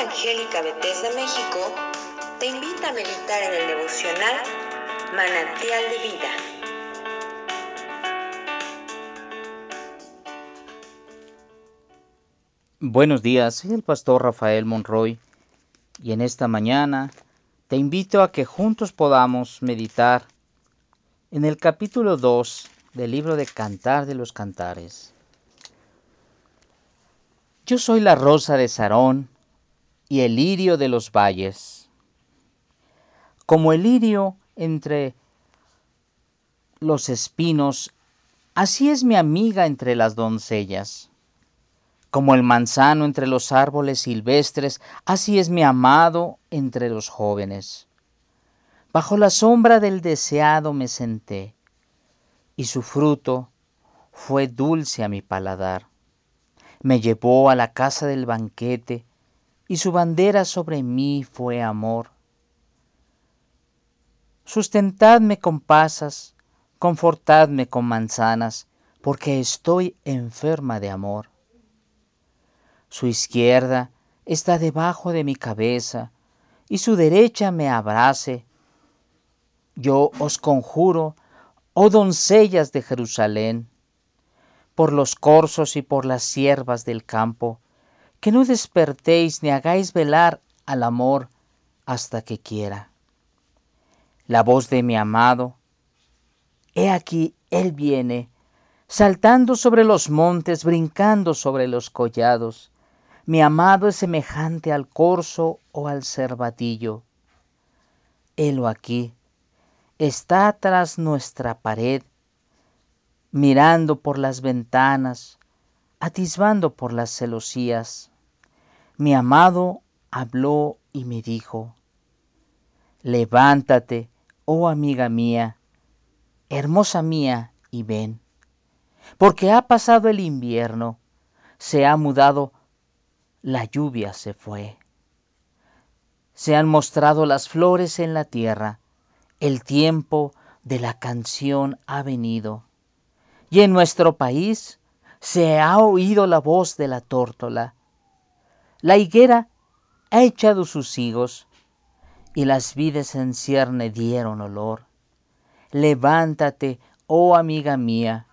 Evangélica Bethesda México te invita a meditar en el devocional Manantial de Vida. Buenos días, soy el pastor Rafael Monroy y en esta mañana te invito a que juntos podamos meditar en el capítulo 2 del libro de Cantar de los Cantares. Yo soy la rosa de Sarón y el lirio de los valles. Como el lirio entre los espinos, así es mi amiga entre las doncellas. Como el manzano entre los árboles silvestres, así es mi amado entre los jóvenes. Bajo la sombra del deseado me senté, y su fruto fue dulce a mi paladar me llevó a la casa del banquete, y su bandera sobre mí fue amor. Sustentadme con pasas, confortadme con manzanas, porque estoy enferma de amor. Su izquierda está debajo de mi cabeza, y su derecha me abrace. Yo os conjuro, oh doncellas de Jerusalén, por los corzos y por las siervas del campo, que no despertéis ni hagáis velar al amor hasta que quiera. La voz de mi amado, he aquí, él viene, saltando sobre los montes, brincando sobre los collados. Mi amado es semejante al corzo o al cervatillo. Helo aquí, está tras nuestra pared, mirando por las ventanas, atisbando por las celosías. Mi amado habló y me dijo, levántate, oh amiga mía, hermosa mía, y ven, porque ha pasado el invierno, se ha mudado, la lluvia se fue. Se han mostrado las flores en la tierra, el tiempo de la canción ha venido y en nuestro país se ha oído la voz de la tórtola. La higuera ha echado sus higos y las vides en cierne dieron olor. Levántate, oh amiga mía,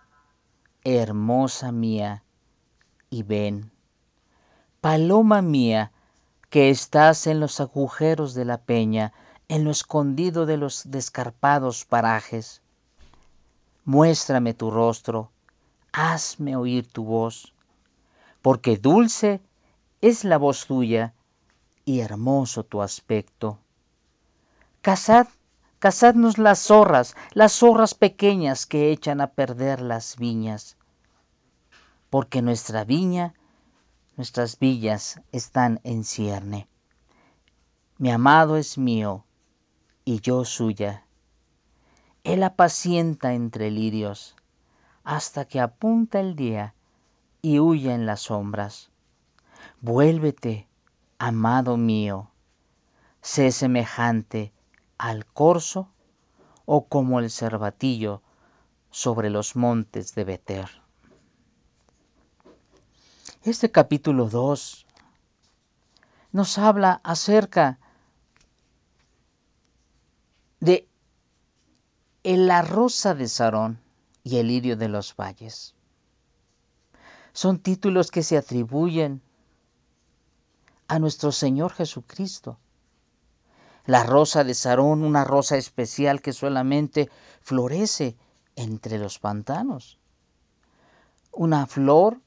hermosa mía, y ven. Paloma mía, que estás en los agujeros de la peña, en lo escondido de los descarpados parajes muéstrame tu rostro, hazme oír tu voz, porque dulce es la voz tuya y hermoso tu aspecto. Cazad, cazadnos las zorras, las zorras pequeñas que echan a perder las viñas, porque nuestra viña, nuestras villas están en cierne. Mi amado es mío y yo suya él apacienta entre lirios hasta que apunta el día y huye en las sombras. Vuélvete, amado mío, sé semejante al corzo o como el cervatillo sobre los montes de Beter. Este capítulo 2 nos habla acerca de la rosa de Sarón y el lirio de los valles. Son títulos que se atribuyen a nuestro Señor Jesucristo. La rosa de Sarón, una rosa especial que solamente florece entre los pantanos. Una flor,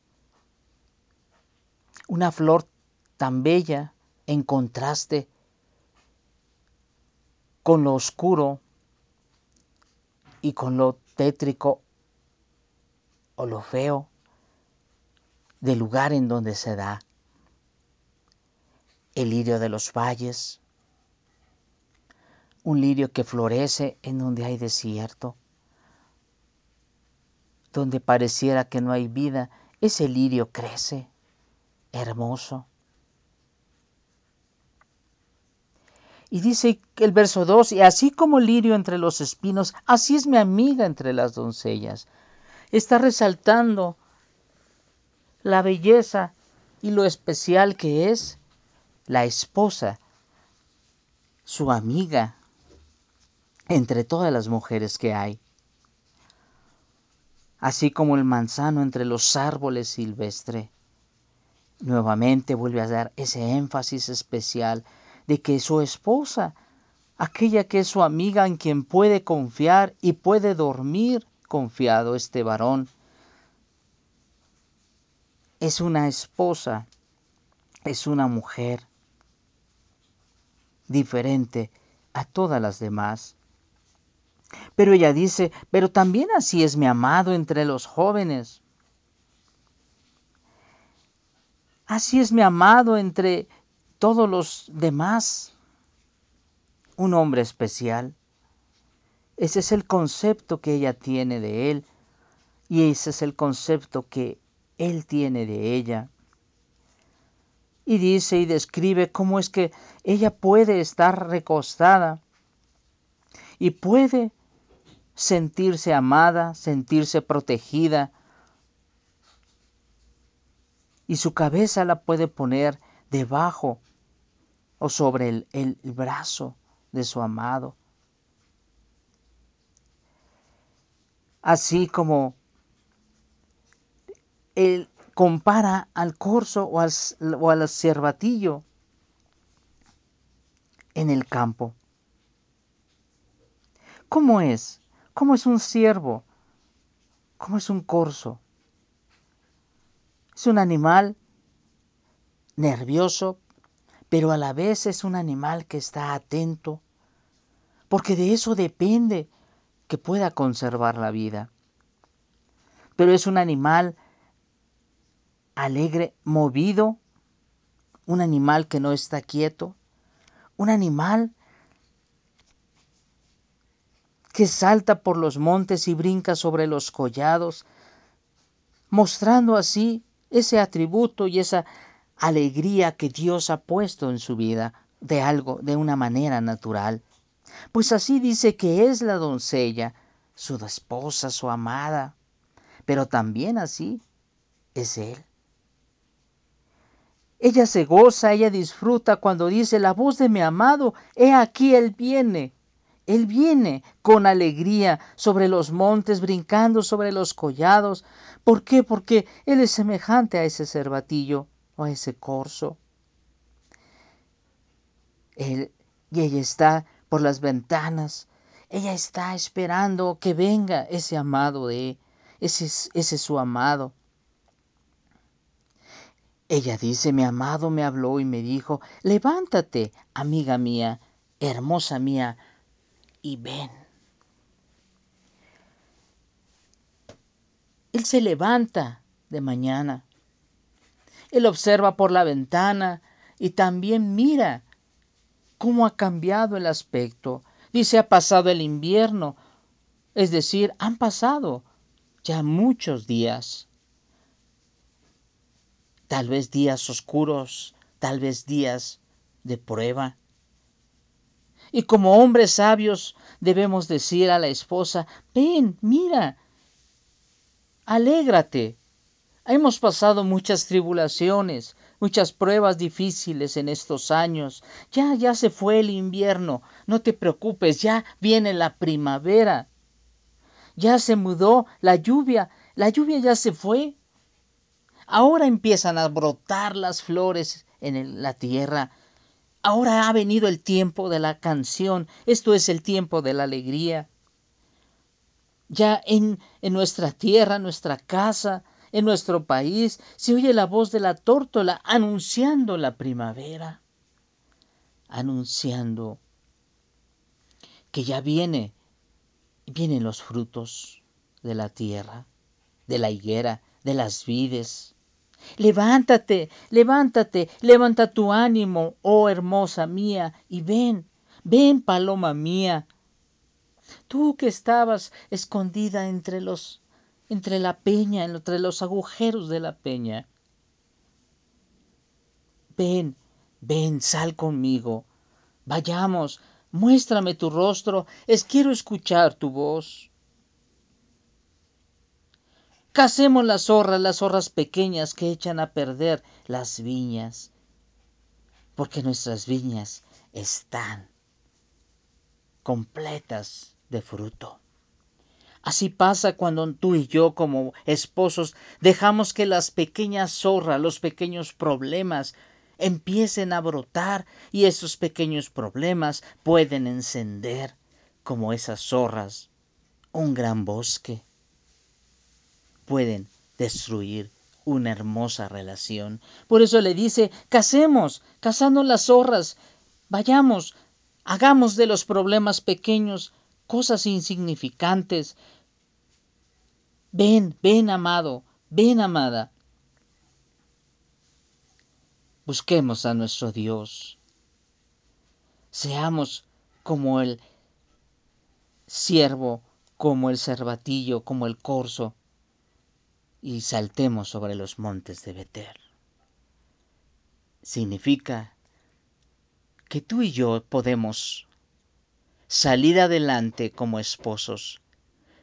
una flor tan bella en contraste con lo oscuro y con lo tétrico o lo feo del lugar en donde se da. El lirio de los valles, un lirio que florece en donde hay desierto, donde pareciera que no hay vida, ese lirio crece, hermoso. Y dice el verso 2, y así como lirio entre los espinos, así es mi amiga entre las doncellas. Está resaltando la belleza y lo especial que es la esposa, su amiga, entre todas las mujeres que hay. Así como el manzano entre los árboles silvestres. Nuevamente vuelve a dar ese énfasis especial de que su esposa, aquella que es su amiga en quien puede confiar y puede dormir confiado este varón, es una esposa, es una mujer diferente a todas las demás. Pero ella dice, pero también así es mi amado entre los jóvenes. Así es mi amado entre todos los demás. Un hombre especial. Ese es el concepto que ella tiene de él y ese es el concepto que él tiene de ella. Y dice y describe cómo es que ella puede estar recostada y puede sentirse amada, sentirse protegida, y su cabeza la puede poner debajo o sobre el, el, brazo de su amado. Así como él compara al corzo o al, o al cervatillo en el campo. ¿Cómo es? ¿Cómo es un ciervo? ¿Cómo es un corzo? Es un animal nervioso, pero a la vez es un animal que está atento, porque de eso depende que pueda conservar la vida. Pero es un animal alegre, movido, un animal que no está quieto, un animal que salta por los montes y brinca sobre los collados, mostrando así ese atributo y esa alegría que Dios ha puesto en su vida de algo, de una manera natural. Pues así dice que es la doncella, su esposa, su amada, pero también así es Él. Ella se goza, ella disfruta cuando dice, la voz de mi amado, he aquí Él viene. Él viene con alegría sobre los montes, brincando sobre los collados, ¿Por qué? Porque él es semejante a ese cervatillo o a ese corzo. Él, y ella está por las ventanas. Ella está esperando que venga ese amado de ese, ese es su amado. Ella dice, mi amado me habló y me dijo, levántate, amiga mía, hermosa mía, y ven. Él se levanta de mañana. Él observa por la ventana y también mira cómo ha cambiado el aspecto. Dice, ha pasado el invierno, es decir, han pasado ya muchos días. Tal vez días oscuros, tal vez días de prueba. Y como hombres sabios debemos decir a la esposa, ven, mira, alégrate. Hemos pasado muchas tribulaciones, muchas pruebas difíciles en estos años. Ya, ya se fue el invierno. No te preocupes, ya viene la primavera. Ya se mudó la lluvia. La lluvia ya se fue. Ahora empiezan a brotar las flores en la tierra. Ahora ha venido el tiempo de la canción. Esto es el tiempo de la alegría ya en, en nuestra tierra, nuestra casa, en nuestro país, se oye la voz de la tórtola anunciando la primavera, anunciando que ya viene, vienen los frutos de la tierra, de la higuera, de las vides. Levántate, levántate, levanta tu ánimo, oh hermosa mía, y ven, ven, paloma mía, Tú que estabas escondida entre los entre la peña, entre los agujeros de la peña. Ven, ven, sal conmigo. Vayamos, muéstrame tu rostro, es quiero escuchar tu voz. Casemos las zorras, las zorras pequeñas que echan a perder las viñas. porque nuestras viñas están completas de fruto. Así pasa cuando tú y yo como esposos dejamos que las pequeñas zorras, los pequeños problemas empiecen a brotar y esos pequeños problemas pueden encender como esas zorras un gran bosque. Pueden destruir una hermosa relación. Por eso le dice, casemos, cazando las zorras, vayamos, hagamos de los problemas pequeños cosas insignificantes. Ven, ven amado, ven amada. Busquemos a nuestro Dios. Seamos como el siervo, como el cervatillo, como el corzo, y saltemos sobre los montes de Betel. Significa que tú y yo podemos salir adelante como esposos.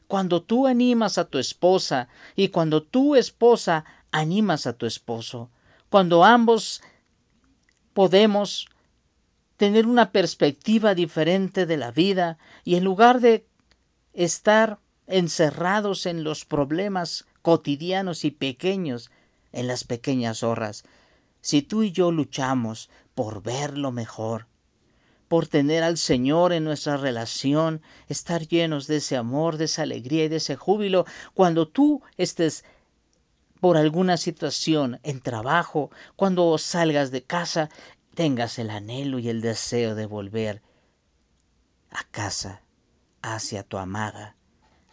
Cuando tú animas a tu esposa y cuando tu esposa animas a tu esposo, cuando ambos podemos tener una perspectiva diferente de la vida y en lugar de estar encerrados en los problemas cotidianos y pequeños, en las pequeñas horas, si tú y yo luchamos por ver lo mejor, por tener al Señor en nuestra relación, estar llenos de ese amor, de esa alegría y de ese júbilo, cuando tú estés por alguna situación en trabajo, cuando salgas de casa, tengas el anhelo y el deseo de volver a casa, hacia tu amada,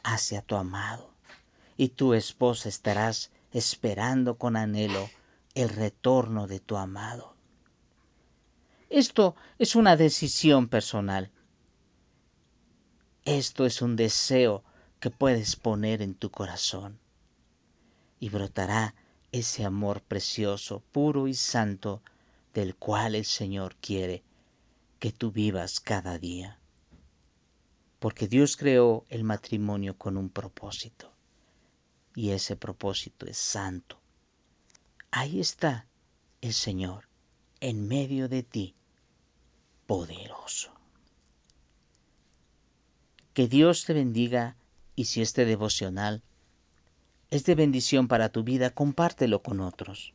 hacia tu amado. Y tu esposa estarás esperando con anhelo el retorno de tu amado. Esto es una decisión personal. Esto es un deseo que puedes poner en tu corazón y brotará ese amor precioso, puro y santo del cual el Señor quiere que tú vivas cada día. Porque Dios creó el matrimonio con un propósito y ese propósito es santo. Ahí está el Señor en medio de ti, poderoso. Que Dios te bendiga y si este devocional es de bendición para tu vida, compártelo con otros.